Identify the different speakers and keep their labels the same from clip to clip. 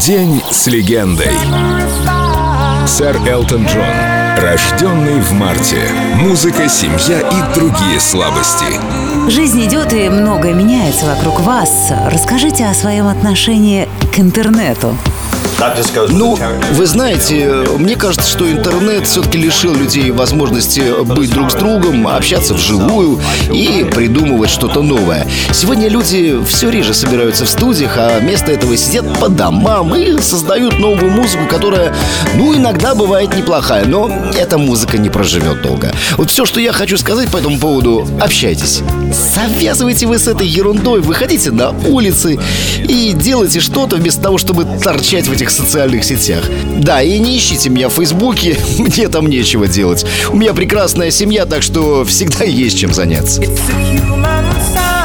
Speaker 1: День с легендой. Сэр Элтон Джон. Рожденный в марте. Музыка, семья и другие слабости.
Speaker 2: Жизнь идет и многое меняется вокруг вас. Расскажите о своем отношении к интернету.
Speaker 3: Ну, вы знаете, мне кажется, что интернет все-таки лишил людей возможности быть друг с другом, общаться вживую и придумывать что-то новое. Сегодня люди все реже собираются в студиях, а вместо этого сидят по домам и создают новую музыку, которая, ну, иногда бывает неплохая, но эта музыка не проживет долго. Вот все, что я хочу сказать по этому поводу, общайтесь. Завязывайте вы с этой ерундой, выходите на улицы и делайте что-то вместо того, чтобы торчать в этих социальных сетях. Да, и не ищите меня в Фейсбуке, мне там нечего делать. У меня прекрасная семья, так что всегда есть чем заняться. When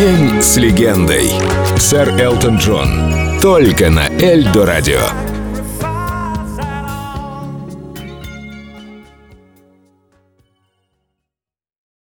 Speaker 1: День с легендой. Сэр Элтон Джон. Только на Эльдо радио.